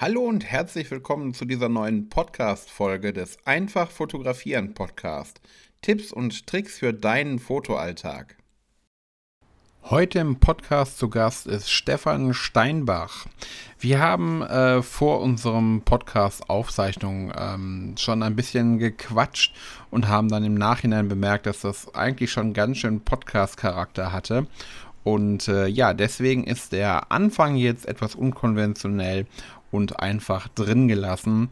Hallo und herzlich willkommen zu dieser neuen Podcast-Folge des Einfach Fotografieren Podcast. Tipps und Tricks für deinen Fotoalltag. Heute im Podcast zu Gast ist Stefan Steinbach. Wir haben äh, vor unserem Podcast-Aufzeichnung ähm, schon ein bisschen gequatscht und haben dann im Nachhinein bemerkt, dass das eigentlich schon ganz schön Podcast-Charakter hatte. Und äh, ja, deswegen ist der Anfang jetzt etwas unkonventionell und einfach drin gelassen.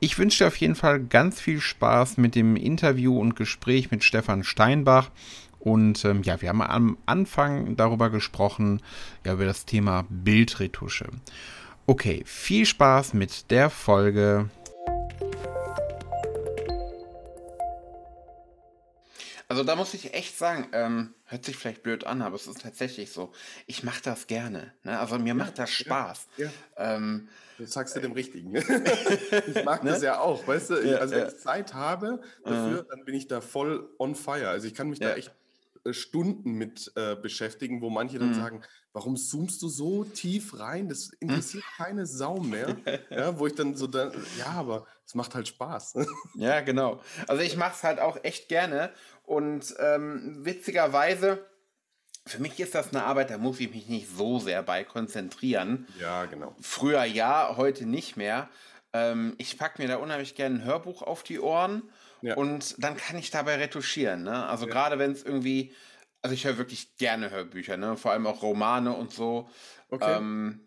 Ich wünsche dir auf jeden Fall ganz viel Spaß mit dem Interview und Gespräch mit Stefan Steinbach. Und ähm, ja, wir haben am Anfang darüber gesprochen, ja, über das Thema Bildretusche. Okay, viel Spaß mit der Folge. Also da muss ich echt sagen, ähm, hört sich vielleicht blöd an, aber es ist tatsächlich so. Ich mache das gerne. Ne? Also mir ja, macht das Spaß. Ja, ja. Ähm, du sagst du dem Richtigen. ich mag ne? das ja auch, weißt du? Ja, also wenn ich Zeit habe dafür, mhm. dann bin ich da voll on fire. Also ich kann mich da echt äh, Stunden mit äh, beschäftigen, wo manche dann mhm. sagen, warum zoomst du so tief rein? Das interessiert keine Sau mehr. ja, wo ich dann so, da, ja, aber es macht halt Spaß. ja, genau. Also ich mache es halt auch echt gerne und ähm, witzigerweise, für mich ist das eine Arbeit, da muss ich mich nicht so sehr bei konzentrieren. Ja, genau. Früher ja, heute nicht mehr. Ähm, ich packe mir da unheimlich gerne ein Hörbuch auf die Ohren ja. und dann kann ich dabei retuschieren. Ne? Also ja. gerade wenn es irgendwie, also ich höre wirklich gerne Hörbücher, ne? vor allem auch Romane und so. Okay. Ähm,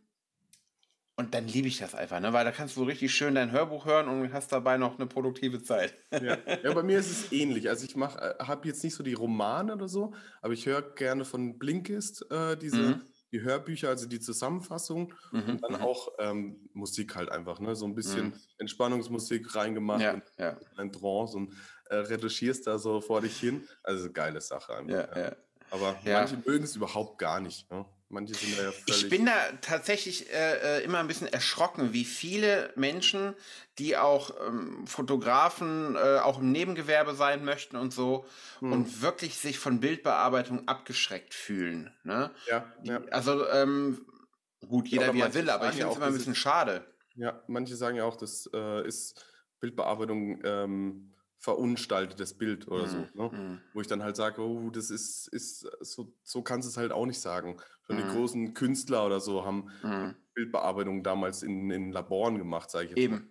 und dann liebe ich das einfach, ne? weil da kannst du richtig schön dein Hörbuch hören und hast dabei noch eine produktive Zeit. Ja, ja bei mir ist es ähnlich. Also ich äh, habe jetzt nicht so die Romane oder so, aber ich höre gerne von Blinkist äh, diese mhm. die Hörbücher, also die Zusammenfassung mhm. und dann mhm. auch ähm, Musik halt einfach, ne? so ein bisschen mhm. Entspannungsmusik reingemacht ja, und ja. ein Trance und äh, retuschierst da so vor dich hin. Also geile Sache einfach. Ja, ja. Aber manche mögen es überhaupt gar nicht. Ne? Manche sind da ja völlig. Ich bin da tatsächlich äh, äh, immer ein bisschen erschrocken, wie viele Menschen, die auch ähm, Fotografen, äh, auch im Nebengewerbe sein möchten und so, hm. und wirklich sich von Bildbearbeitung abgeschreckt fühlen. Ne? Ja, ja. Also, ähm, gut, jeder wie er will, aber ich finde es immer ein bisschen schade. Ja, manche sagen ja auch, das äh, ist Bildbearbeitung. Ähm, verunstaltetes Bild oder so. Mhm, ne? Mhm. Wo ich dann halt sage, oh, das ist, ist so, so kannst du es halt auch nicht sagen. Schon die mhm. großen Künstler oder so haben Bildbearbeitung damals in, in Laboren gemacht, sage ich jetzt Eben. Mal.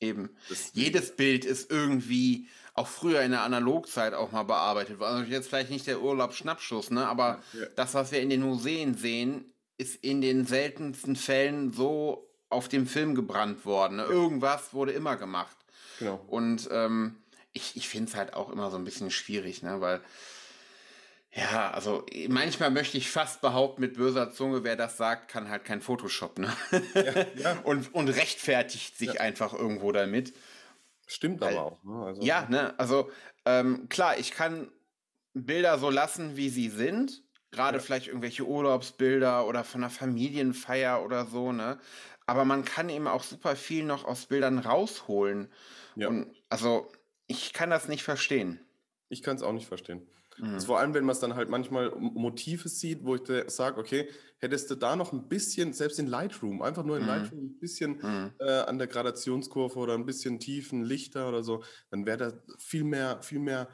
Eben. Das Jedes Bild ist irgendwie auch früher in der Analogzeit auch mal bearbeitet worden. Also jetzt vielleicht nicht der Urlaub-Schnappschuss, ne? aber ja. das, was wir in den Museen sehen, ist in den seltensten Fällen so auf dem Film gebrannt worden. Ne? Irgendwas wurde immer gemacht. Genau. Und ähm, ich, ich finde es halt auch immer so ein bisschen schwierig, ne? weil ja, also manchmal möchte ich fast behaupten, mit böser Zunge, wer das sagt, kann halt kein Photoshop, ne? Ja, ja. und, und rechtfertigt sich ja. einfach irgendwo damit. Stimmt Weil, aber auch, ne? Also, ja, ne? Also ähm, klar, ich kann Bilder so lassen, wie sie sind. Gerade vielleicht irgendwelche Urlaubsbilder oder von einer Familienfeier oder so, ne? Aber man kann eben auch super viel noch aus Bildern rausholen. Ja. Und also ich kann das nicht verstehen. Ich kann es auch nicht verstehen. Mhm. Also vor allem, wenn man es dann halt manchmal Motive sieht, wo ich sage, okay, hättest du da noch ein bisschen, selbst in Lightroom, einfach nur in mhm. Lightroom ein bisschen mhm. äh, an der Gradationskurve oder ein bisschen tiefen Lichter oder so, dann wäre da viel mehr, viel mehr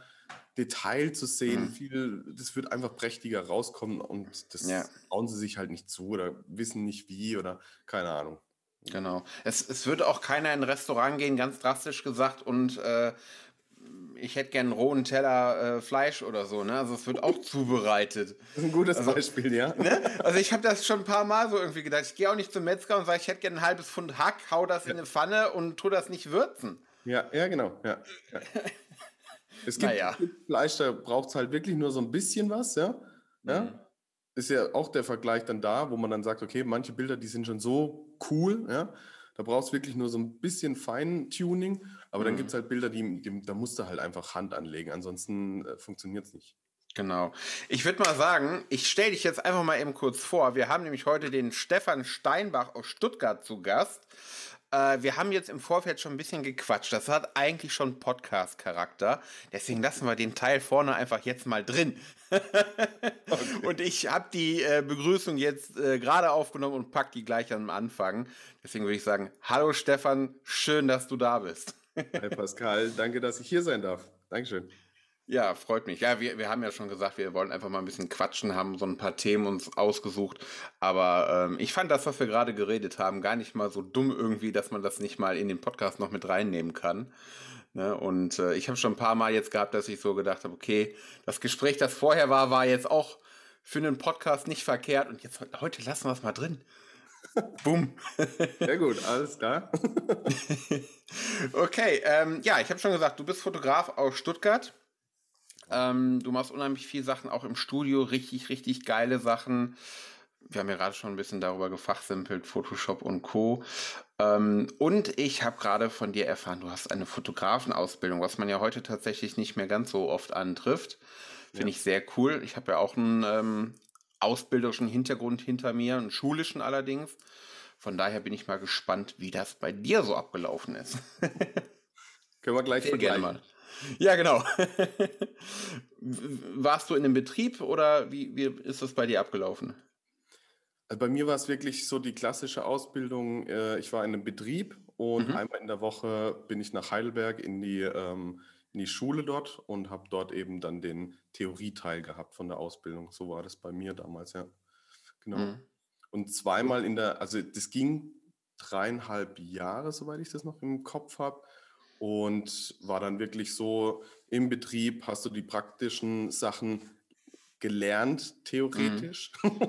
Detail zu sehen, mhm. viel, das wird einfach prächtiger rauskommen und das ja. trauen sie sich halt nicht zu oder wissen nicht wie oder keine Ahnung. Genau. Es, es würde auch keiner in ein Restaurant gehen, ganz drastisch gesagt, und äh, ich hätte gern einen rohen Teller äh, Fleisch oder so, ne? Also es wird auch zubereitet. Das ist ein gutes also, Beispiel, ja. Ne? Also ich habe das schon ein paar Mal so irgendwie gedacht. Ich gehe auch nicht zum Metzger und sage, ich hätte gern ein halbes Pfund Hack, hau das ja. in eine Pfanne und tu das nicht würzen. Ja, ja, genau. Ja, ja. es gibt naja. Fleisch, da braucht es halt wirklich nur so ein bisschen was, ja. ja? Mhm ist ja auch der Vergleich dann da, wo man dann sagt, okay, manche Bilder, die sind schon so cool, ja, da brauchst du wirklich nur so ein bisschen Feintuning, aber mhm. dann gibt es halt Bilder, die, die, da musst du halt einfach Hand anlegen, ansonsten äh, funktioniert es nicht. Genau. Ich würde mal sagen, ich stelle dich jetzt einfach mal eben kurz vor. Wir haben nämlich heute den Stefan Steinbach aus Stuttgart zu Gast. Äh, wir haben jetzt im Vorfeld schon ein bisschen gequatscht. Das hat eigentlich schon Podcast-Charakter. Deswegen lassen wir den Teil vorne einfach jetzt mal drin. okay. Und ich habe die äh, Begrüßung jetzt äh, gerade aufgenommen und pack die gleich am Anfang. Deswegen würde ich sagen, hallo Stefan, schön, dass du da bist. Hi Pascal, danke, dass ich hier sein darf. Dankeschön. Ja, freut mich. Ja, wir, wir haben ja schon gesagt, wir wollen einfach mal ein bisschen quatschen, haben so ein paar Themen uns ausgesucht. Aber ähm, ich fand das, was wir gerade geredet haben, gar nicht mal so dumm irgendwie, dass man das nicht mal in den Podcast noch mit reinnehmen kann. Ne? Und äh, ich habe schon ein paar Mal jetzt gehabt, dass ich so gedacht habe, okay, das Gespräch, das vorher war, war jetzt auch für einen Podcast nicht verkehrt. Und jetzt heute lassen wir es mal drin. Bumm. Sehr gut, alles klar. okay, ähm, ja, ich habe schon gesagt, du bist Fotograf aus Stuttgart. Ähm, du machst unheimlich viele Sachen auch im Studio, richtig, richtig geile Sachen. Wir haben ja gerade schon ein bisschen darüber gefachsimpelt, Photoshop und Co. Ähm, und ich habe gerade von dir erfahren, du hast eine Fotografenausbildung, was man ja heute tatsächlich nicht mehr ganz so oft antrifft. Finde ja. ich sehr cool. Ich habe ja auch einen ähm, ausbilderischen Hintergrund hinter mir, einen schulischen allerdings. Von daher bin ich mal gespannt, wie das bei dir so abgelaufen ist. Können wir gleich gerne mal. Ja, genau. Warst du in einem Betrieb oder wie, wie ist das bei dir abgelaufen? Also bei mir war es wirklich so die klassische Ausbildung. Äh, ich war in einem Betrieb und mhm. einmal in der Woche bin ich nach Heidelberg in die, ähm, in die Schule dort und habe dort eben dann den Theorieteil gehabt von der Ausbildung. So war das bei mir damals, ja. Genau. Mhm. Und zweimal in der, also das ging dreieinhalb Jahre, soweit ich das noch im Kopf habe und war dann wirklich so im Betrieb, hast du die praktischen Sachen gelernt, theoretisch. Mhm.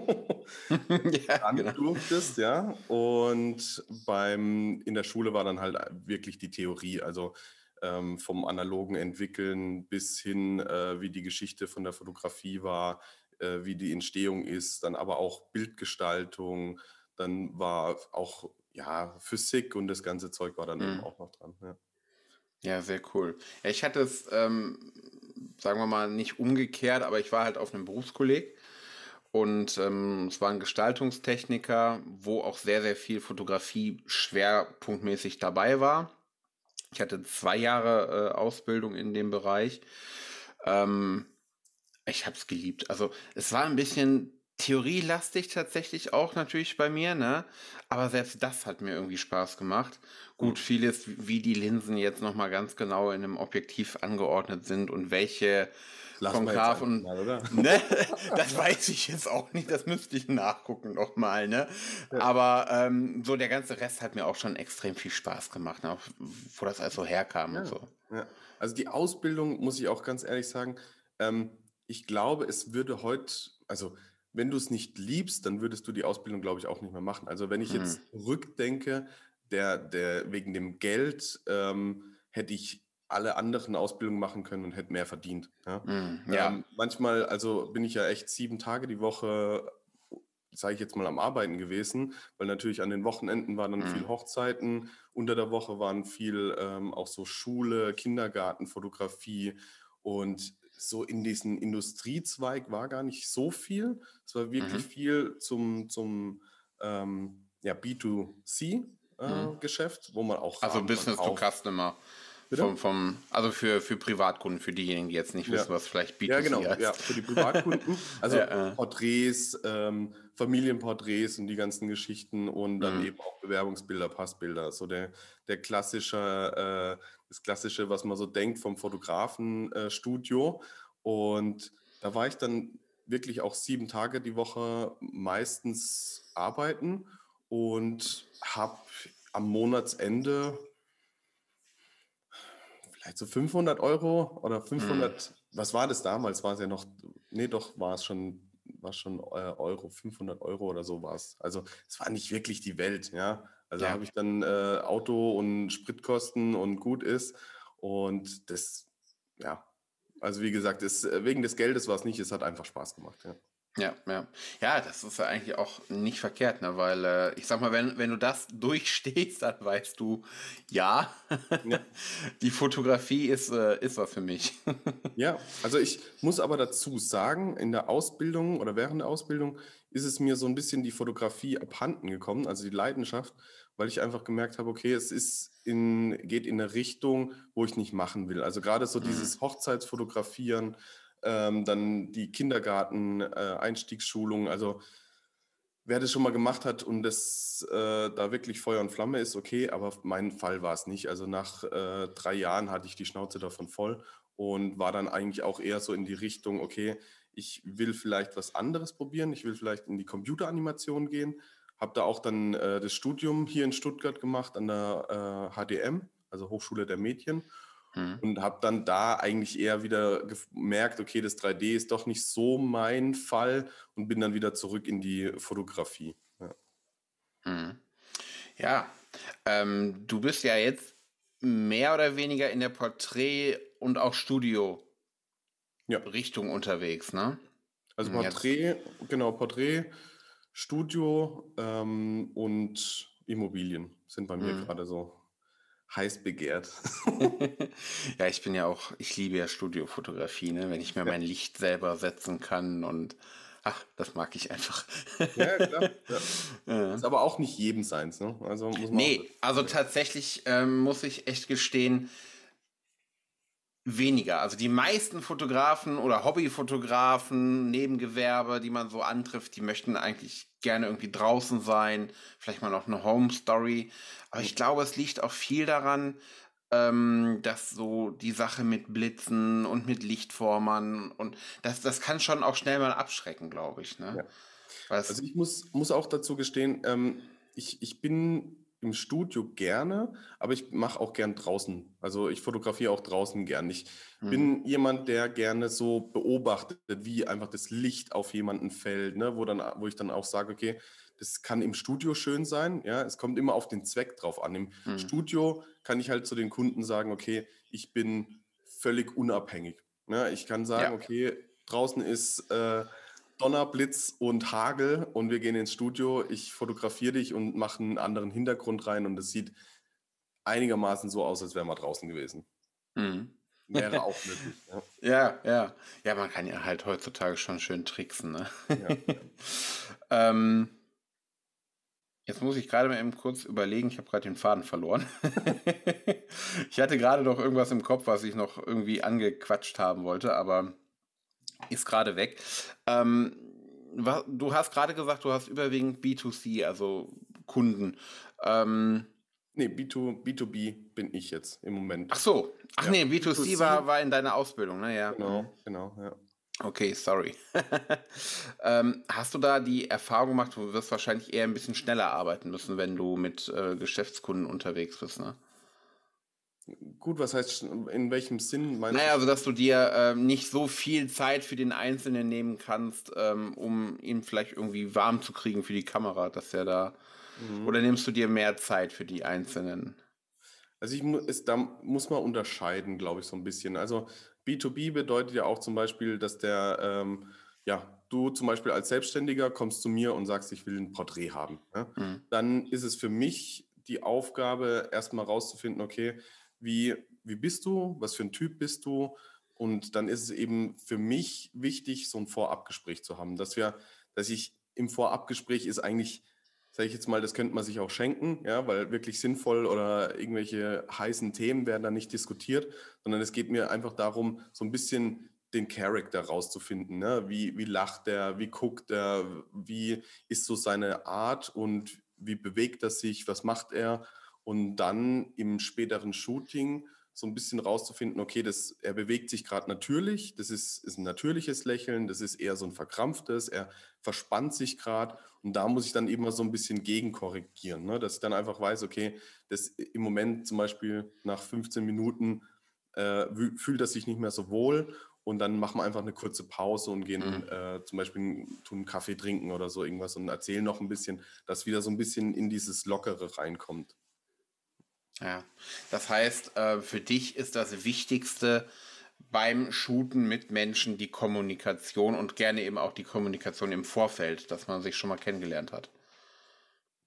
ja, dann genau. durftest, ja. Und beim, in der Schule war dann halt wirklich die Theorie, also ähm, vom analogen Entwickeln bis hin, äh, wie die Geschichte von der Fotografie war, äh, wie die Entstehung ist, dann aber auch Bildgestaltung, dann war auch ja, Physik und das ganze Zeug war dann mhm. eben auch noch dran. Ja. Ja, sehr cool. Ja, ich hatte es, ähm, sagen wir mal, nicht umgekehrt, aber ich war halt auf einem Berufskolleg und ähm, es war ein Gestaltungstechniker, wo auch sehr, sehr viel Fotografie schwerpunktmäßig dabei war. Ich hatte zwei Jahre äh, Ausbildung in dem Bereich. Ähm, ich habe es geliebt. Also es war ein bisschen theorielastig tatsächlich auch natürlich bei mir, ne? Aber selbst das hat mir irgendwie Spaß gemacht. Gut, hm. vieles, wie die Linsen jetzt nochmal ganz genau in einem Objektiv angeordnet sind und welche konkav und mal, ne, das weiß ich jetzt auch nicht, das müsste ich nachgucken nochmal, ne? Aber ähm, so der ganze Rest hat mir auch schon extrem viel Spaß gemacht, ne? wo das also herkam ja. und so. Ja. Also die Ausbildung, muss ich auch ganz ehrlich sagen, ähm, ich glaube, es würde heute, also wenn du es nicht liebst, dann würdest du die Ausbildung, glaube ich, auch nicht mehr machen. Also wenn ich mhm. jetzt rückdenke, der, der wegen dem Geld ähm, hätte ich alle anderen Ausbildungen machen können und hätte mehr verdient. Ja? Mhm, ja. Ähm, manchmal, also bin ich ja echt sieben Tage die Woche, sage ich jetzt mal, am Arbeiten gewesen, weil natürlich an den Wochenenden waren dann mhm. viel Hochzeiten, unter der Woche waren viel ähm, auch so Schule, Kindergarten, Fotografie und so in diesen Industriezweig war gar nicht so viel. Es war wirklich mhm. viel zum, zum ähm, ja, B2C-Geschäft, äh, mhm. wo man auch. Also Business to Customer. Vom, vom, also für, für Privatkunden, für diejenigen, die jetzt nicht wissen, ja. was vielleicht B2C Ja, genau, heißt. ja, für die Privatkunden. Also ja, äh. Porträts, ähm, Familienporträts und die ganzen Geschichten und dann mhm. eben auch Bewerbungsbilder, Passbilder. So der, der klassische äh, das Klassische, was man so denkt vom Fotografenstudio. und da war ich dann wirklich auch sieben Tage die Woche meistens arbeiten und habe am Monatsende vielleicht so 500 Euro oder 500, hm. was war das damals? War es ja noch, nee, doch, war es schon, war schon äh, Euro, 500 Euro oder so war es. Also es war nicht wirklich die Welt, ja. Also ja. habe ich dann äh, Auto und Spritkosten und gut ist. Und das, ja, also wie gesagt, ist, äh, wegen des Geldes war es nicht, es hat einfach Spaß gemacht. Ja. Ja, ja. Ja, das ist ja eigentlich auch nicht verkehrt, ne? weil äh, ich sag mal, wenn, wenn du das durchstehst, dann weißt du, ja, ja. die Fotografie ist, äh, ist was für mich. ja, also ich muss aber dazu sagen, in der Ausbildung oder während der Ausbildung ist es mir so ein bisschen die Fotografie abhanden gekommen, also die Leidenschaft, weil ich einfach gemerkt habe, okay, es ist in, geht in eine Richtung, wo ich nicht machen will. Also gerade so mhm. dieses Hochzeitsfotografieren, ähm, dann die Kindergarten-Einstiegsschulung. Äh, also wer das schon mal gemacht hat und das äh, da wirklich Feuer und Flamme ist, okay, aber mein Fall war es nicht. Also nach äh, drei Jahren hatte ich die Schnauze davon voll und war dann eigentlich auch eher so in die Richtung, okay, ich will vielleicht was anderes probieren, ich will vielleicht in die Computeranimation gehen. Habe da auch dann äh, das Studium hier in Stuttgart gemacht an der HDM, äh, also Hochschule der Mädchen. Mhm. Und habe dann da eigentlich eher wieder gemerkt, okay, das 3D ist doch nicht so mein Fall und bin dann wieder zurück in die Fotografie. Ja, mhm. ja ähm, du bist ja jetzt mehr oder weniger in der Porträt- und auch Studio-Richtung ja. unterwegs, ne? Also Porträt, jetzt. genau, Porträt, Studio ähm, und Immobilien sind bei mir mhm. gerade so heiß begehrt. ja, ich bin ja auch, ich liebe ja Studiofotografie, ne? wenn ich mir ja. mein Licht selber setzen kann und ach, das mag ich einfach. ja, klar. Ja. Ja. Ist aber auch nicht jedem seins, ne? Also muss man nee, also tatsächlich ähm, muss ich echt gestehen, weniger. Also die meisten Fotografen oder Hobbyfotografen, Nebengewerbe, die man so antrifft, die möchten eigentlich gerne irgendwie draußen sein, vielleicht mal noch eine Home Story. Aber ich glaube, es liegt auch viel daran, ähm, dass so die Sache mit Blitzen und mit Lichtformern und das, das kann schon auch schnell mal abschrecken, glaube ich. Ne? Ja. Also ich muss, muss auch dazu gestehen, ähm, ich, ich bin im Studio gerne, aber ich mache auch gern draußen. Also ich fotografiere auch draußen gern. Ich mhm. bin jemand, der gerne so beobachtet, wie einfach das Licht auf jemanden fällt, ne? wo, dann, wo ich dann auch sage, okay, das kann im Studio schön sein. Ja, es kommt immer auf den Zweck drauf an. Im mhm. Studio kann ich halt zu den Kunden sagen, okay, ich bin völlig unabhängig. Ne? Ich kann sagen, ja. okay, draußen ist äh, Donner, Blitz und Hagel und wir gehen ins Studio. Ich fotografiere dich und mache einen anderen Hintergrund rein und es sieht einigermaßen so aus, als wäre man draußen gewesen. Mhm. Wäre auch möglich. Ja. ja. ja, ja. man kann ja halt heutzutage schon schön tricksen. Ne? Ja. ähm, jetzt muss ich gerade mal eben kurz überlegen, ich habe gerade den Faden verloren. ich hatte gerade noch irgendwas im Kopf, was ich noch irgendwie angequatscht haben wollte, aber ist gerade weg. Ähm, du hast gerade gesagt, du hast überwiegend B2C, also Kunden. Ähm, nee, B2, B2B bin ich jetzt im Moment. Ach so. Ach ja. nee, B2C, B2C, War, war in deiner Ausbildung, ne? Ja. Genau, genau, ja. Okay, sorry. ähm, hast du da die Erfahrung gemacht, du wirst wahrscheinlich eher ein bisschen schneller arbeiten müssen, wenn du mit äh, Geschäftskunden unterwegs bist, ne? Gut, was heißt, in welchem Sinn meinst naja, du? also dass du dir ähm, nicht so viel Zeit für den Einzelnen nehmen kannst, ähm, um ihn vielleicht irgendwie warm zu kriegen für die Kamera, dass er da. Mhm. Oder nimmst du dir mehr Zeit für die Einzelnen? Also ich ist, da muss man unterscheiden, glaube ich, so ein bisschen. Also B2B bedeutet ja auch zum Beispiel, dass der, ähm, ja, du zum Beispiel als Selbstständiger kommst zu mir und sagst, ich will ein Porträt haben. Ja? Mhm. Dann ist es für mich die Aufgabe, erstmal rauszufinden, okay, wie, wie bist du, was für ein Typ bist du. Und dann ist es eben für mich wichtig, so ein Vorabgespräch zu haben, dass wir, dass ich im Vorabgespräch ist eigentlich, sage ich jetzt mal, das könnte man sich auch schenken, ja, weil wirklich sinnvoll oder irgendwelche heißen Themen werden da nicht diskutiert, sondern es geht mir einfach darum, so ein bisschen den Charakter rauszufinden. Ne? Wie, wie lacht er, wie guckt er, wie ist so seine Art und wie bewegt er sich, was macht er und dann im späteren Shooting so ein bisschen rauszufinden, okay, das, er bewegt sich gerade natürlich, das ist, ist ein natürliches Lächeln, das ist eher so ein verkrampftes, er verspannt sich gerade und da muss ich dann eben mal so ein bisschen gegenkorrigieren, ne? dass ich dann einfach weiß, okay, das im Moment zum Beispiel nach 15 Minuten äh, fühlt er sich nicht mehr so wohl und dann machen wir einfach eine kurze Pause und gehen mhm. äh, zum Beispiel tun einen Kaffee trinken oder so irgendwas und erzählen noch ein bisschen, dass wieder so ein bisschen in dieses Lockere reinkommt. Ja, das heißt, äh, für dich ist das Wichtigste, beim Shooten mit Menschen die Kommunikation und gerne eben auch die Kommunikation im Vorfeld, dass man sich schon mal kennengelernt hat.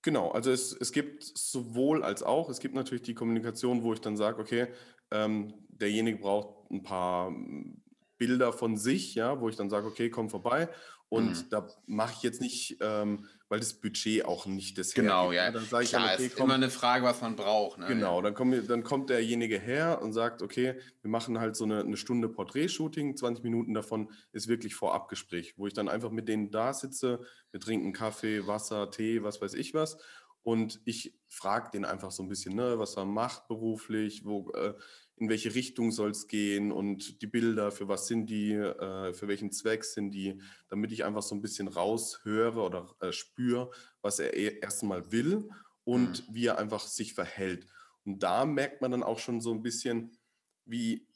Genau, also es, es gibt sowohl als auch, es gibt natürlich die Kommunikation, wo ich dann sage, okay, ähm, derjenige braucht ein paar Bilder von sich, ja, wo ich dann sage, okay, komm vorbei. Und mhm. da mache ich jetzt nicht, ähm, weil das Budget auch nicht das Genau, hergibt. ja. Dann sage ich Klar, dann, okay, ist komm, immer eine Frage, was man braucht. Ne? Genau, dann, komm, dann kommt derjenige her und sagt, okay, wir machen halt so eine, eine Stunde Porträtshooting, 20 Minuten davon ist wirklich Vorabgespräch, wo ich dann einfach mit denen da sitze, wir trinken Kaffee, Wasser, Tee, was weiß ich was. Und ich frage den einfach so ein bisschen, ne, was er macht beruflich, wo, äh, in welche Richtung soll es gehen und die Bilder, für was sind die, äh, für welchen Zweck sind die, damit ich einfach so ein bisschen raushöre oder äh, spüre, was er e-, erstmal will und mhm. wie er einfach sich verhält. Und da merkt man dann auch schon so ein bisschen, wie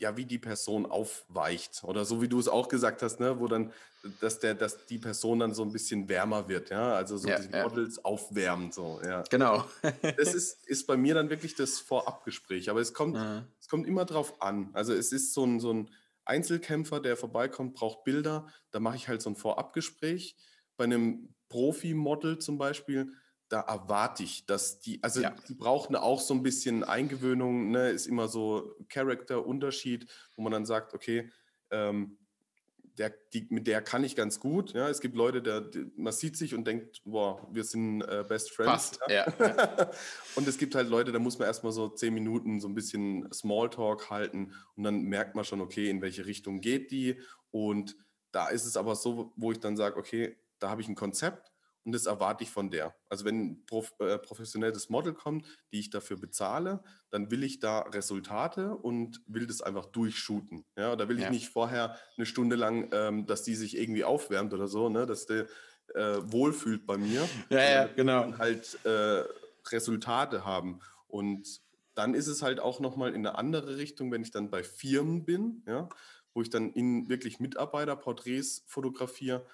ja, wie die Person aufweicht. Oder so wie du es auch gesagt hast, ne, wo dann, dass der, dass die Person dann so ein bisschen wärmer wird, ja. Also so ja, die ja. Models aufwärmen, so, ja. Genau. das ist, ist bei mir dann wirklich das Vorabgespräch. Aber es kommt, mhm. es kommt immer drauf an. Also es ist so ein, so ein Einzelkämpfer, der vorbeikommt, braucht Bilder. Da mache ich halt so ein Vorabgespräch. Bei einem Profi-Model zum Beispiel, da erwarte ich, dass die, also ja. die brauchen auch so ein bisschen Eingewöhnung, ne, ist immer so Charakterunterschied, wo man dann sagt, okay, ähm, der, die, mit der kann ich ganz gut. Ja, es gibt Leute, der, die, man sieht sich und denkt, boah, wir sind äh, Best Friends. Passt, ja. ja. und es gibt halt Leute, da muss man erstmal so zehn Minuten so ein bisschen Smalltalk halten und dann merkt man schon, okay, in welche Richtung geht die. Und da ist es aber so, wo ich dann sage, okay, da habe ich ein Konzept und das erwarte ich von der. Also wenn ein prof, äh, professionelles Model kommt, die ich dafür bezahle, dann will ich da Resultate und will das einfach durchshooten. Ja, da will ja. ich nicht vorher eine Stunde lang, ähm, dass die sich irgendwie aufwärmt oder so, ne, dass der äh, wohlfühlt bei mir. Ja, ja, genau. Halt äh, Resultate haben. Und dann ist es halt auch nochmal in eine andere Richtung, wenn ich dann bei Firmen bin, ja, wo ich dann in wirklich Mitarbeiterporträts fotografiere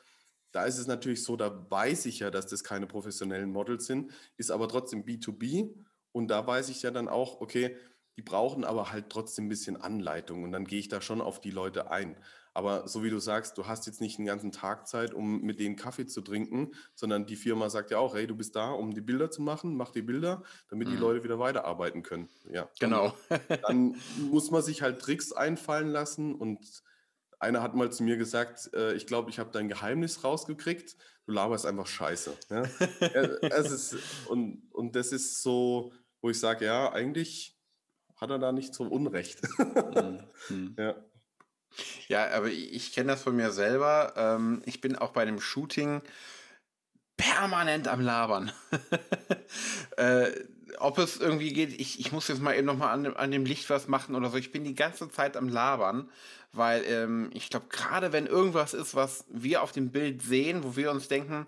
da ist es natürlich so, da weiß ich ja, dass das keine professionellen Models sind, ist aber trotzdem B2B. Und da weiß ich ja dann auch, okay, die brauchen aber halt trotzdem ein bisschen Anleitung. Und dann gehe ich da schon auf die Leute ein. Aber so wie du sagst, du hast jetzt nicht einen ganzen Tag Zeit, um mit denen Kaffee zu trinken, sondern die Firma sagt ja auch, hey, du bist da, um die Bilder zu machen, mach die Bilder, damit mhm. die Leute wieder weiterarbeiten können. Ja. Genau. dann muss man sich halt Tricks einfallen lassen und einer hat mal zu mir gesagt, äh, ich glaube, ich habe dein Geheimnis rausgekriegt. Du laberst einfach Scheiße. Ja? es ist, und, und das ist so, wo ich sage, ja, eigentlich hat er da nicht so Unrecht. mhm. ja. ja, aber ich kenne das von mir selber. Ähm, ich bin auch bei einem Shooting permanent am Labern. äh, ob es irgendwie geht, ich, ich muss jetzt mal eben nochmal an, an dem Licht was machen oder so. Ich bin die ganze Zeit am Labern, weil ähm, ich glaube, gerade wenn irgendwas ist, was wir auf dem Bild sehen, wo wir uns denken,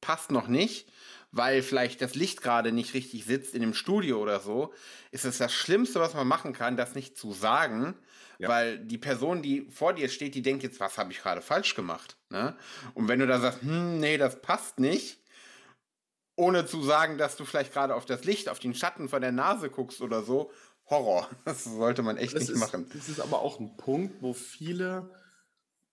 passt noch nicht, weil vielleicht das Licht gerade nicht richtig sitzt in dem Studio oder so, ist es das Schlimmste, was man machen kann, das nicht zu sagen, ja. weil die Person, die vor dir steht, die denkt jetzt, was habe ich gerade falsch gemacht? Ne? Und wenn du da sagst, hm, nee, das passt nicht, ohne zu sagen, dass du vielleicht gerade auf das Licht, auf den Schatten von der Nase guckst oder so, Horror. Das sollte man echt das nicht ist, machen. Das ist aber auch ein Punkt, wo viele,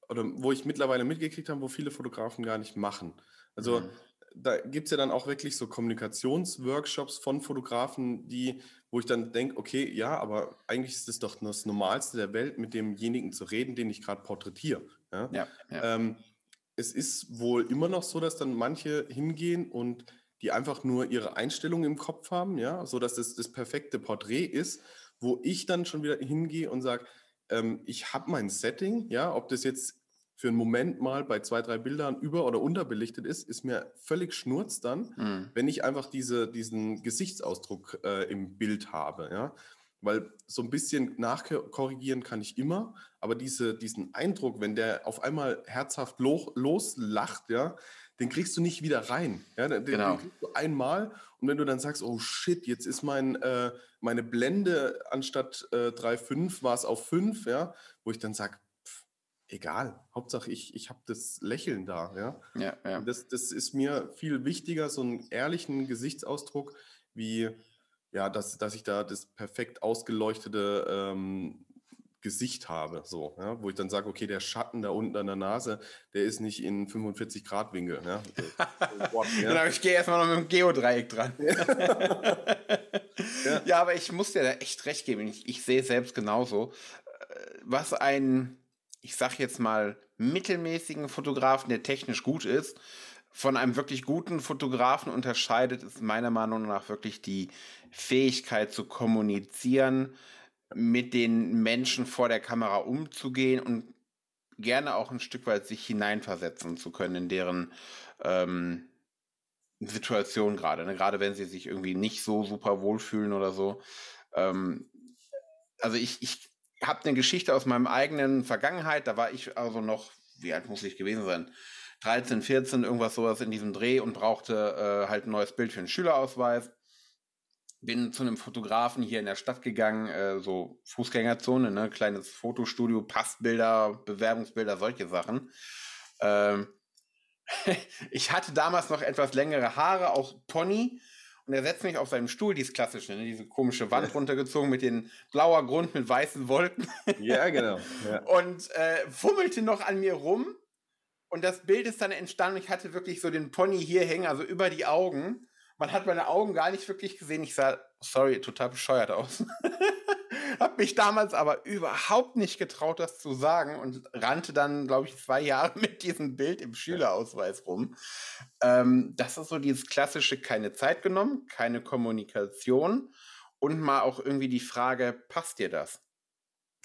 oder wo ich mittlerweile mitgekriegt habe, wo viele Fotografen gar nicht machen. Also mhm. da gibt es ja dann auch wirklich so Kommunikationsworkshops von Fotografen, die, wo ich dann denke, okay, ja, aber eigentlich ist es doch das Normalste der Welt, mit demjenigen zu reden, den ich gerade porträtiere. Ja? Ja, ja. Ähm, es ist wohl immer noch so, dass dann manche hingehen und die einfach nur ihre Einstellung im Kopf haben, ja, so dass das das perfekte Porträt ist, wo ich dann schon wieder hingehe und sage, ähm, ich habe mein Setting, ja, ob das jetzt für einen Moment mal bei zwei, drei Bildern über- oder unterbelichtet ist, ist mir völlig schnurz dann, mhm. wenn ich einfach diese, diesen Gesichtsausdruck äh, im Bild habe, ja. Weil so ein bisschen nachkorrigieren kann ich immer, aber diese, diesen Eindruck, wenn der auf einmal herzhaft lo loslacht, ja, den kriegst du nicht wieder rein. Ja, den, genau. den kriegst du einmal und wenn du dann sagst, oh shit, jetzt ist mein, äh, meine Blende anstatt äh, 3,5 war es auf 5, ja, wo ich dann sage, egal, Hauptsache ich, ich habe das Lächeln da. Ja? Ja, ja. Das, das ist mir viel wichtiger, so einen ehrlichen Gesichtsausdruck, wie ja, dass, dass ich da das perfekt ausgeleuchtete ähm, Gesicht habe, so, ja, wo ich dann sage, okay, der Schatten da unten an der Nase, der ist nicht in 45 Grad Winkel. Ja. So, ja. genau, ich gehe erstmal noch mit dem Geodreieck dran. ja. ja. aber ich muss dir da echt recht geben. Ich, ich sehe selbst genauso. Äh, was ein, ich sag jetzt mal, mittelmäßigen Fotografen, der technisch gut ist, von einem wirklich guten Fotografen unterscheidet, ist meiner Meinung nach wirklich die Fähigkeit zu kommunizieren, mit den Menschen vor der Kamera umzugehen und gerne auch ein Stück weit sich hineinversetzen zu können in deren ähm, Situation gerade. Ne? Gerade wenn sie sich irgendwie nicht so super wohlfühlen oder so. Ähm, also ich, ich habe eine Geschichte aus meinem eigenen Vergangenheit. Da war ich also noch, wie alt muss ich gewesen sein? 13, 14, irgendwas sowas in diesem Dreh und brauchte äh, halt ein neues Bild für einen Schülerausweis bin zu einem Fotografen hier in der Stadt gegangen, äh, so Fußgängerzone, ne, kleines Fotostudio, Passbilder, Bewerbungsbilder, solche Sachen. Ähm, ich hatte damals noch etwas längere Haare, auch Pony. Und er setzt mich auf seinem Stuhl, dieses klassische, ne, diese komische Wand runtergezogen mit den blauer Grund mit weißen Wolken. Ja, genau. Ja. Und äh, fummelte noch an mir rum. Und das Bild ist dann entstanden. Ich hatte wirklich so den Pony hier hängen, also über die Augen. Man hat meine Augen gar nicht wirklich gesehen. Ich sah, sorry, total bescheuert aus. hab mich damals aber überhaupt nicht getraut, das zu sagen und rannte dann, glaube ich, zwei Jahre mit diesem Bild im Schülerausweis rum. Ähm, das ist so dieses klassische, keine Zeit genommen, keine Kommunikation und mal auch irgendwie die Frage, passt dir das?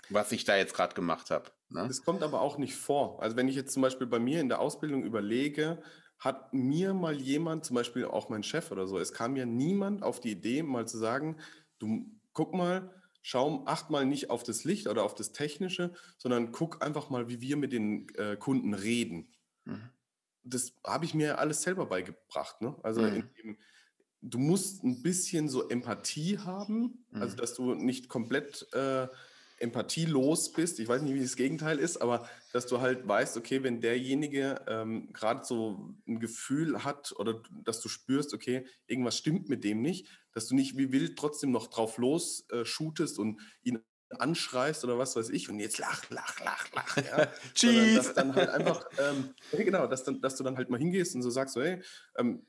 Was ich da jetzt gerade gemacht habe. Ne? Das kommt aber auch nicht vor. Also wenn ich jetzt zum Beispiel bei mir in der Ausbildung überlege, hat mir mal jemand, zum Beispiel auch mein Chef oder so, es kam ja niemand auf die Idee, mal zu sagen, du guck mal, schau, acht mal nicht auf das Licht oder auf das Technische, sondern guck einfach mal, wie wir mit den äh, Kunden reden. Mhm. Das habe ich mir alles selber beigebracht. Ne? Also mhm. dem, du musst ein bisschen so Empathie haben, also mhm. also dass du nicht komplett äh, empathielos bist, ich weiß nicht, wie das Gegenteil ist, aber dass du halt weißt, okay, wenn derjenige ähm, gerade so ein Gefühl hat oder dass du spürst, okay, irgendwas stimmt mit dem nicht, dass du nicht wie wild trotzdem noch drauf los äh, shootest und ihn anschreist oder was weiß ich und jetzt lach, lach, lach, lach. Ja. Cheese! dass dann halt einfach, ähm, genau, dass, dann, dass du dann halt mal hingehst und so sagst, so, hey, ähm,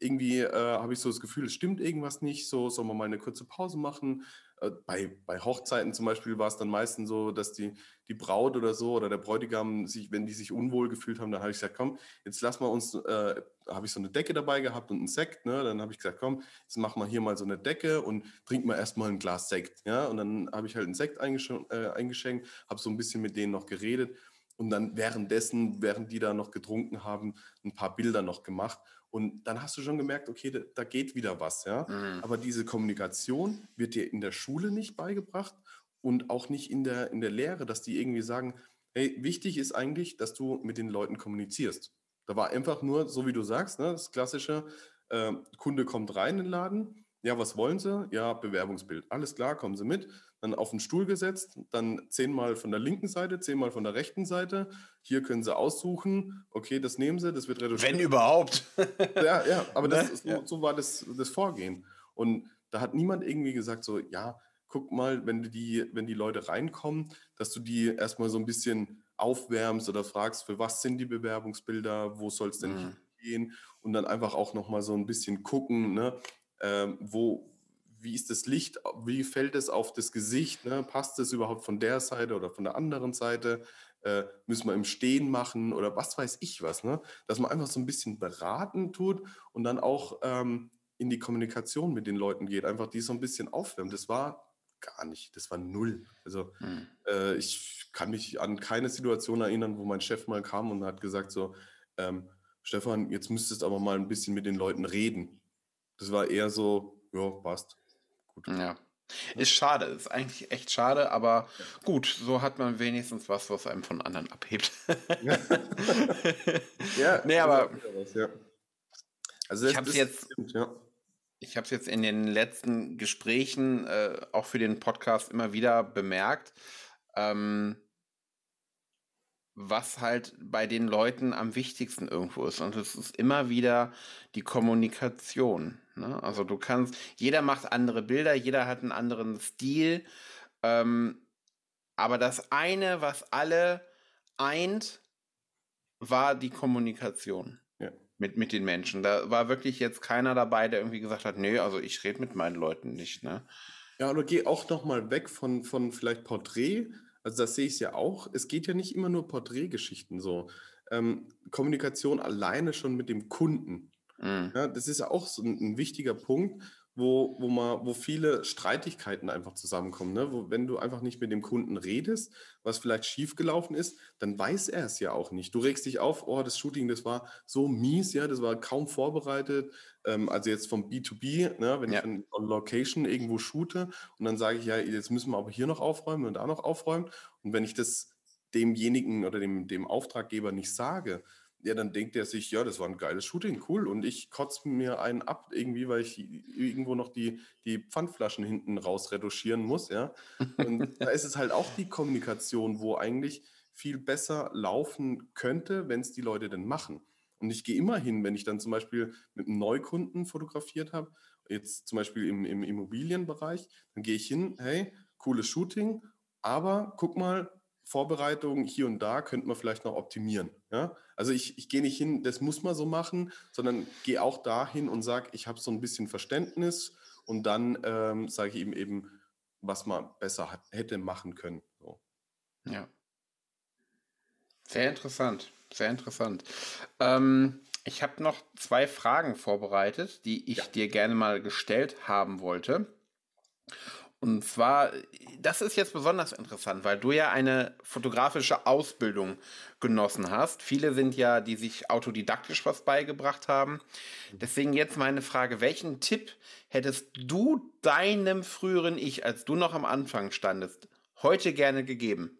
irgendwie äh, habe ich so das Gefühl, es stimmt irgendwas nicht, so sollen wir mal eine kurze Pause machen. Äh, bei, bei Hochzeiten zum Beispiel war es dann meistens so, dass die, die Braut oder so oder der Bräutigam sich, wenn die sich unwohl gefühlt haben, dann habe ich gesagt, komm, jetzt lass mal uns, äh, habe ich so eine Decke dabei gehabt und einen Sekt, ne? Dann habe ich gesagt, komm, jetzt machen wir hier mal so eine Decke und trink mal erstmal ein Glas Sekt, ja? Und dann habe ich halt einen Sekt eingeschenkt, äh, eingeschenkt habe so ein bisschen mit denen noch geredet und dann währenddessen, während die da noch getrunken haben, ein paar Bilder noch gemacht. Und dann hast du schon gemerkt, okay, da, da geht wieder was, ja. Mhm. Aber diese Kommunikation wird dir in der Schule nicht beigebracht und auch nicht in der, in der Lehre, dass die irgendwie sagen, hey, wichtig ist eigentlich, dass du mit den Leuten kommunizierst. Da war einfach nur, so wie du sagst, ne, das klassische, äh, Kunde kommt rein in den Laden, ja, was wollen Sie? Ja, Bewerbungsbild. Alles klar, kommen Sie mit. Dann auf den Stuhl gesetzt, dann zehnmal von der linken Seite, zehnmal von der rechten Seite. Hier können Sie aussuchen. Okay, das nehmen Sie, das wird reduziert. Wenn überhaupt. ja, ja, aber das, ist, ja. so war das, das Vorgehen. Und da hat niemand irgendwie gesagt, so, ja, guck mal, wenn die, wenn die Leute reinkommen, dass du die erstmal so ein bisschen aufwärmst oder fragst, für was sind die Bewerbungsbilder, wo soll es denn mhm. gehen und dann einfach auch nochmal so ein bisschen gucken, ne? ähm, wo, wie ist das Licht, wie fällt es auf das Gesicht, ne? passt es überhaupt von der Seite oder von der anderen Seite, äh, müssen wir im Stehen machen oder was weiß ich was, ne? dass man einfach so ein bisschen beraten tut und dann auch ähm, in die Kommunikation mit den Leuten geht, einfach die so ein bisschen aufwärmen. Das war gar nicht, das war null. Also hm. äh, ich kann mich an keine Situation erinnern, wo mein Chef mal kam und hat gesagt so, ähm, Stefan, jetzt müsstest du aber mal ein bisschen mit den Leuten reden. Das war eher so, ja, passt. Gut. Ja. Ist schade, ist eigentlich echt schade, aber gut, so hat man wenigstens was, was einem von anderen abhebt. ja, nee, aber was, ja. also ich habe es jetzt, ja. ich habe es jetzt in den letzten Gesprächen äh, auch für den Podcast immer wieder bemerkt. Ähm, was halt bei den Leuten am wichtigsten irgendwo ist. Und es ist immer wieder die Kommunikation. Ne? Also du kannst, jeder macht andere Bilder, jeder hat einen anderen Stil. Ähm, Aber das eine, was alle eint, war die Kommunikation Ja. mit, mit den Menschen. Da war wirklich jetzt keiner dabei, der irgendwie gesagt hat, nee, also ich rede mit meinen Leuten nicht. Ne? Ja, oder geh auch noch mal weg von, von vielleicht Porträt. Also das sehe ich ja auch. Es geht ja nicht immer nur Porträtgeschichten so. Ähm, Kommunikation alleine schon mit dem Kunden. Mhm. Ja, das ist ja auch so ein, ein wichtiger Punkt, wo, wo, man, wo viele Streitigkeiten einfach zusammenkommen. Ne? Wo, wenn du einfach nicht mit dem Kunden redest, was vielleicht schiefgelaufen ist, dann weiß er es ja auch nicht. Du regst dich auf, oh, das Shooting, das war so mies, ja, das war kaum vorbereitet. Ähm, also jetzt vom B2B, ne, wenn Ja. ich dann on Location irgendwo shoote und dann sage ich, ja, jetzt müssen wir aber hier noch aufräumen und da noch aufräumen. Und wenn ich das demjenigen oder dem, dem Auftraggeber nicht sage, ja, dann denkt er sich, ja, das war ein geiles Shooting, cool. Und ich kotze mir einen ab, irgendwie, weil ich irgendwo noch die, die Pfandflaschen hinten raus retuschieren muss, ja. Und da ist es halt auch die Kommunikation, wo eigentlich viel besser laufen könnte, wenn es die Leute denn machen. Und ich gehe immer hin, wenn ich dann zum Beispiel mit einem Neukunden fotografiert habe, jetzt zum Beispiel im, im Immobilienbereich, dann gehe ich hin, hey, cooles Shooting, aber guck mal, Vorbereitung hier und da könnte man vielleicht noch optimieren. Ja? Also ich, ich gehe nicht hin, das muss man so machen, sondern gehe auch dahin und sage, ich habe so ein bisschen Verständnis und dann ähm, sage ich ihm eben, was man besser hätte machen können. So. Ja. Sehr interessant, sehr interessant. Ähm, ich habe noch zwei Fragen vorbereitet, die ich Ja. dir gerne mal gestellt haben wollte. Und zwar, das ist jetzt besonders interessant, weil du ja eine fotografische Ausbildung genossen hast. Viele sind ja, die sich autodidaktisch was beigebracht haben. Deswegen jetzt meine Frage, welchen Tipp hättest du deinem früheren Ich, als du noch am Anfang standest, heute gerne gegeben?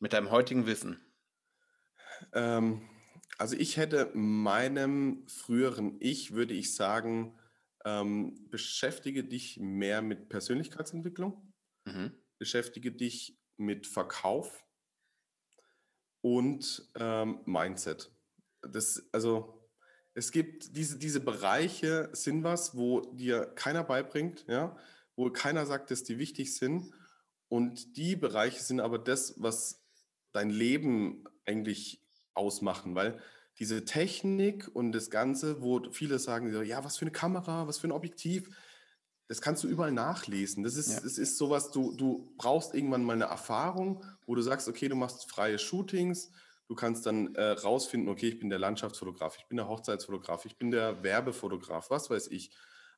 Mit deinem heutigen Wissen. Ähm, also ich hätte meinem früheren Ich, würde ich sagen, ähm, beschäftige dich mehr mit Persönlichkeitsentwicklung, Mhm. beschäftige dich mit Verkauf und ähm, Mindset. Das, also es gibt diese, diese Bereiche sind was, wo dir keiner beibringt, ja, wo keiner sagt, dass die wichtig sind. Und die Bereiche sind aber das, was dein Leben eigentlich ausmachen, weil diese Technik und das Ganze, wo viele sagen, ja, was für eine Kamera, was für ein Objektiv, das kannst du überall nachlesen. Das ist, Ja. das ist sowas, du, du brauchst irgendwann mal eine Erfahrung, wo du sagst, okay, du machst freie Shootings, du kannst dann äh, rausfinden, okay, ich bin der Landschaftsfotograf, ich bin der Hochzeitsfotograf, ich bin der Werbefotograf, was weiß ich.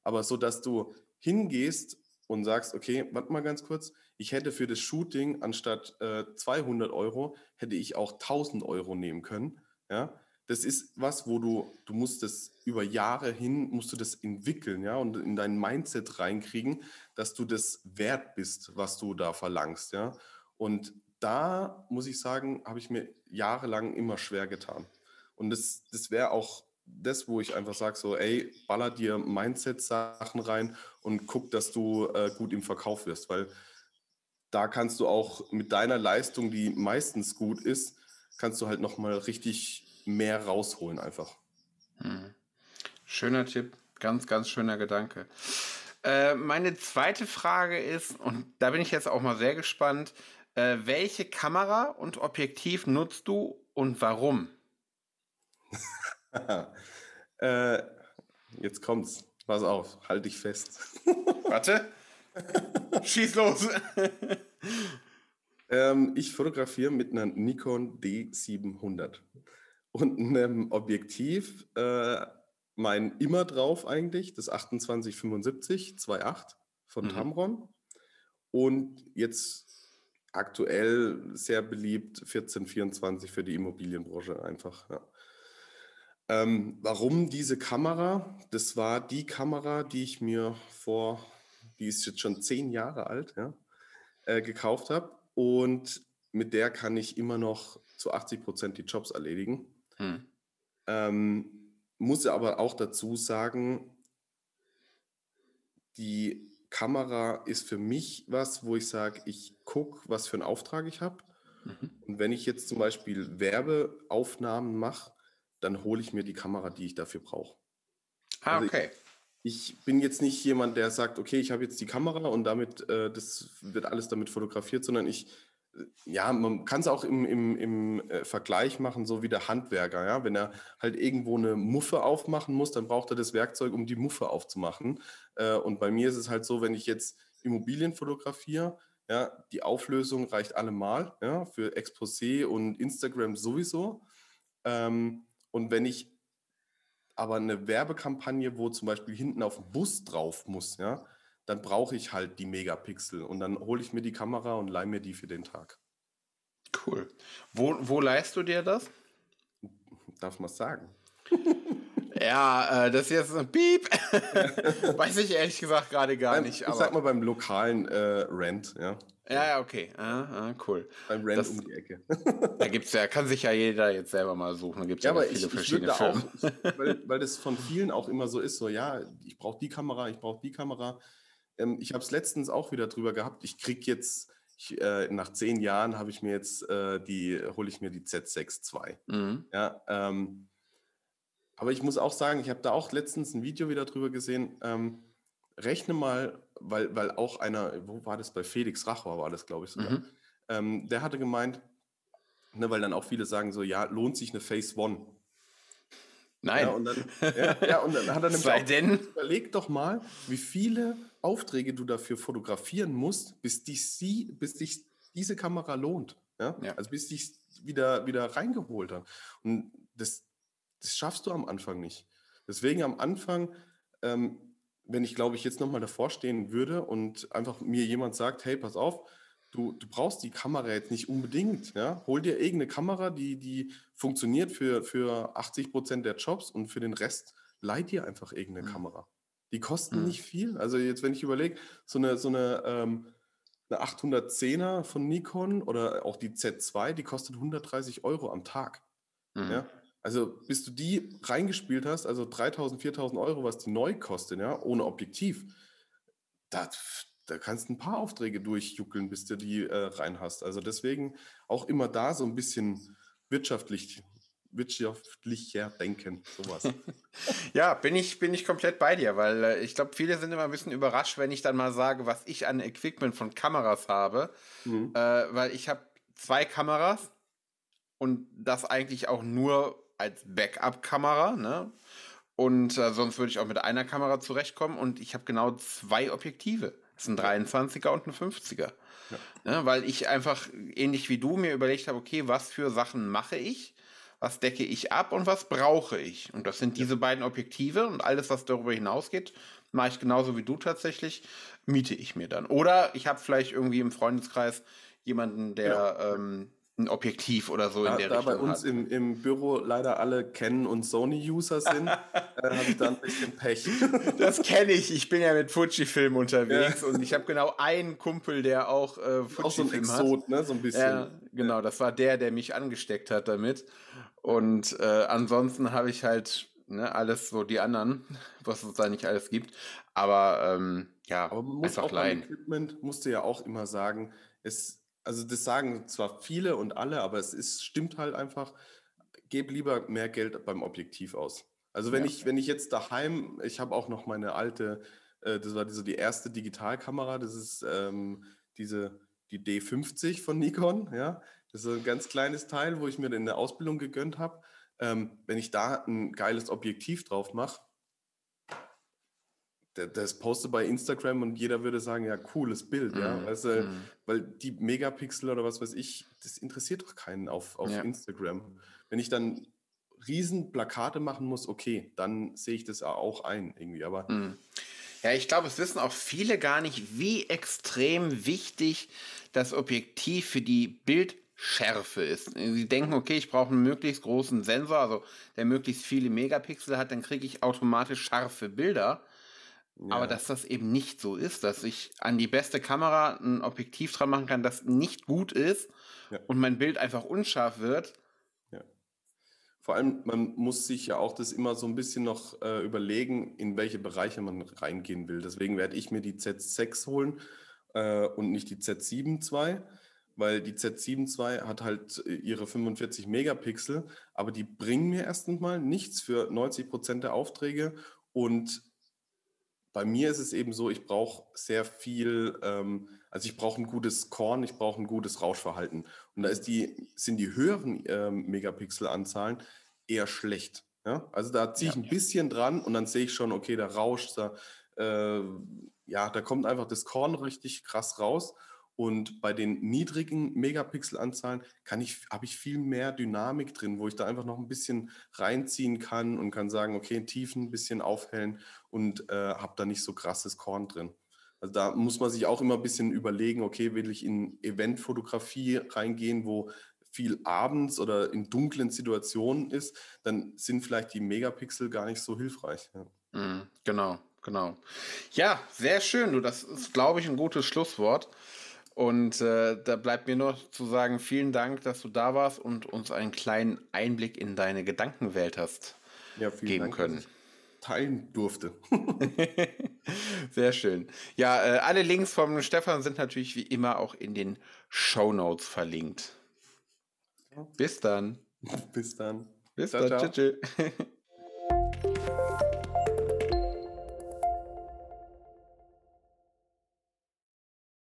Aber so, dass du hingehst und sagst, okay, warte mal ganz kurz, ich hätte für das Shooting anstatt äh, 200 Euro, hätte ich auch 1000 Euro nehmen können. Ja, das ist was, wo du, du musst das über Jahre hin, musst du das entwickeln, ja, und in dein Mindset reinkriegen, dass du das wert bist, was du da verlangst, ja. Und da muss ich sagen, habe ich mir jahrelang immer schwer getan. Und das, das wäre auch das, wo ich einfach sage, so, ey, baller dir Mindset-Sachen rein und guck, dass du äh, gut im Verkauf wirst, weil da kannst du auch mit deiner Leistung, die meistens gut ist, kannst du halt nochmal richtig mehr rausholen einfach. Hm. Schöner Tipp, ganz, ganz schöner Gedanke. Äh, meine zweite Frage ist, und da bin ich jetzt auch mal sehr gespannt, äh, welche Kamera und Objektiv nutzt du und warum? äh, jetzt kommt's. Pass auf, halt dich fest. Warte. Schieß los. ähm, ich fotografiere mit einer Nikon D700 und einem Objektiv, äh, mein immer drauf eigentlich, das 2875 2.8 von Mhm. Tamron. Und jetzt aktuell sehr beliebt 1424 für die Immobilienbranche einfach. Ja. Ähm, warum diese Kamera? Das war die Kamera, die ich mir vor, die ist jetzt schon zehn Jahre alt, ja, äh, gekauft habe. Und mit der kann ich immer noch zu 80 Prozent die Jobs erledigen. Hm. Ähm, muss aber auch dazu sagen, die Kamera ist für mich was, wo ich sage, ich gucke, was für einen Auftrag ich habe. Mhm. Und wenn ich jetzt zum Beispiel Werbeaufnahmen mache, dann hole ich mir die Kamera, die ich dafür brauche. Ah, Also ich- okay. ich bin jetzt nicht jemand, der sagt, okay, ich habe jetzt die Kamera und damit, äh, das wird alles damit fotografiert, sondern ich, ja, man kann es auch im, im, im äh, Vergleich machen, so wie der Handwerker, ja. Wenn er halt irgendwo eine Muffe aufmachen muss, dann braucht er das Werkzeug, um die Muffe aufzumachen. Äh, und bei mir ist es halt so, wenn ich jetzt Immobilien fotografiere, ja, die Auflösung reicht allemal, ja, für Exposé und Instagram sowieso. Ähm, und wenn ich aber eine Werbekampagne, wo zum Beispiel hinten auf Bus drauf muss, ja, dann brauche ich halt die Megapixel und dann hole ich mir die Kamera und leihe mir die für den Tag. Cool. Wo, wo leihst du dir das? Darf man sagen? ja, äh, das ist jetzt ein Piep. Weiß ich ehrlich gesagt gerade gar beim, nicht. Ich sag mal beim lokalen äh, Rent, ja. Ja, ja, okay. Ah, ah, cool. Beim Rent das, um die Ecke. da gibt es ja, kann sich ja jeder jetzt selber mal suchen. Da gibt's ja, ja aber viele ich, verschiedene ich Firmen. Auch, weil, weil das von vielen auch immer so ist, so ja, ich brauche die Kamera, ich brauche die Kamera. Ähm, ich habe es letztens auch wieder drüber gehabt. Ich kriege jetzt, ich, äh, nach zehn Jahren habe ich mir jetzt äh, die, hole ich mir die Z6 II. Mhm. Ja, ähm, aber ich muss auch sagen, ich habe da auch letztens ein Video wieder drüber gesehen. Ähm, rechne mal, weil, weil auch einer, wo war das bei Felix Rachor war das, glaube ich sogar. Mhm. Ähm, der hatte gemeint, ne, weil dann auch viele sagen so, ja, lohnt sich eine Phase One. Nein. Ja, und dann, ja, ja, und dann hat er nämlich auch, denn? überleg doch mal, wie viele Aufträge du dafür fotografieren musst, bis dich, sie, bis dich diese Kamera lohnt. Ja? ja. Also bis dich wieder, wieder reingeholt hat. Und das, das schaffst du am Anfang nicht. Deswegen am Anfang ähm, wenn ich, glaube ich, jetzt nochmal davor stehen würde und einfach mir jemand sagt, hey, pass auf, du, du brauchst die Kamera jetzt nicht unbedingt, ja, hol dir irgendeine Kamera, die, die funktioniert für, für 80 Prozent der Jobs und für den Rest leih dir einfach irgendeine mhm. Kamera. Die kosten mhm. nicht viel. Also jetzt, wenn ich überlege, so eine, so eine, ähm, eine 810er von Nikon oder auch die Z2, die kostet 130 Euro am Tag. Mhm. Ja? Also bis du die reingespielt hast, also 3000, 4000 Euro, was die neu kostet, ja, ohne Objektiv, da, da kannst ein paar Aufträge durchjuckeln, bis du die äh, rein hast. Also deswegen auch immer da so ein bisschen wirtschaftlich, wirtschaftlicher denken, sowas. ja, bin ich, bin ich komplett bei dir, weil äh, ich glaube, viele sind immer ein bisschen überrascht, wenn ich dann mal sage, was ich an Equipment von Kameras habe, mhm. äh, weil ich habe zwei Kameras und das eigentlich auch nur als Backup-Kamera, ne? Und äh, sonst würde ich auch mit einer Kamera zurechtkommen und ich habe genau zwei Objektive. Das ist ein 23er und ein 50er. Ja. Ne? Weil ich einfach, ähnlich wie du, mir überlegt habe, okay, was für Sachen mache ich? Was decke ich ab und was brauche ich? Und das sind diese beiden Objektive und alles, was darüber hinausgeht, mache ich genauso wie du tatsächlich, miete ich mir dann. Oder ich habe vielleicht irgendwie im Freundeskreis jemanden, der ja. ähm, ein Objektiv oder so da, in der da Richtung. Da bei uns im, im, Büro leider alle Canon und Sony-User sind, äh, habe ich da ein bisschen Pech. das kenne ich. Ich bin ja mit Fujifilm unterwegs ja. und ich habe genau einen Kumpel, der auch äh, Fujifilm auch so ein Exot, hat. ne? So ein bisschen. Ja, genau, das war der, der mich angesteckt hat damit. Und äh, ansonsten habe ich halt ne, alles so die anderen, was es da nicht alles gibt. Aber ähm, ja, Aber man muss einfach auch leihen. Equipment musste ja auch immer sagen, es also das sagen zwar viele und alle, aber es ist, stimmt halt einfach, geb lieber mehr Geld beim Objektiv aus. Also wenn ja. ich, wenn ich jetzt daheim, ich habe auch noch meine alte, äh, das war so die erste Digitalkamera, das ist ähm, diese, die D50 von Nikon, ja. Das ist ein ganz kleines Teil, wo ich mir in der Ausbildung gegönnt habe. Ähm, wenn ich da ein geiles Objektiv drauf mache, das poste bei Instagram und jeder würde sagen, ja, cooles Bild, ja. Mm, weißt du, mm. Weil die Megapixel oder was weiß ich, das interessiert doch keinen auf, auf ja. Instagram. Wenn ich dann riesen Plakate machen muss, okay, dann sehe ich das auch ein irgendwie, aber. Mm. Ja, ich glaube, es wissen auch viele gar nicht, wie extrem wichtig das Objektiv für die Bildschärfe ist. Sie denken, okay, ich brauche einen möglichst großen Sensor, also der möglichst viele Megapixel hat, dann kriege ich automatisch scharfe Bilder. Ja. Aber dass das eben nicht so ist, dass ich an die beste Kamera ein Objektiv dran machen kann, das nicht gut ist ja. und mein Bild einfach unscharf wird. Ja. Vor allem, man muss sich ja auch das immer so ein bisschen noch äh, überlegen, in welche Bereiche man reingehen will. Deswegen werde ich mir die Z6 holen äh, und nicht die Z7 II, weil die Z7 II hat halt äh, ihre 45 Megapixel, aber die bringen mir erstens mal nichts für 90 Prozent der Aufträge und bei mir ist es eben so, ich brauche sehr viel, ähm, also ich brauche ein gutes Korn, ich brauche ein gutes Rauschverhalten. Und da ist die, sind die höheren ähm, Megapixel-Anzahlen eher schlecht. Ja? Also da ziehe ich ja. ein bisschen dran und dann sehe ich schon, okay, da rauscht, da, äh, ja, da kommt einfach das Korn richtig krass raus. Und bei den niedrigen Megapixel-Anzahlen ich, habe ich viel mehr Dynamik drin, wo ich da einfach noch ein bisschen reinziehen kann und kann sagen, okay, Tiefen ein bisschen aufhellen und äh, habe da nicht so krasses Korn drin. Also da muss man sich auch immer ein bisschen überlegen, okay, will ich in Eventfotografie reingehen, wo viel abends oder in dunklen Situationen ist, dann sind vielleicht die Megapixel gar nicht so hilfreich. Ja. Mm, genau, genau. Ja, sehr schön. Du, das ist, glaube ich, ein gutes Schlusswort. Und äh, da bleibt mir nur zu sagen, vielen Dank, dass du da warst und uns einen kleinen Einblick in deine Gedankenwelt hast ja, geben Dank, können. teilen durfte. Sehr schön. Ja, äh, alle Links vom Stefan sind natürlich wie immer auch in den Show Notes verlinkt. Bis dann. Bis dann. Bis ciao, dann. Ciao. Tschüss.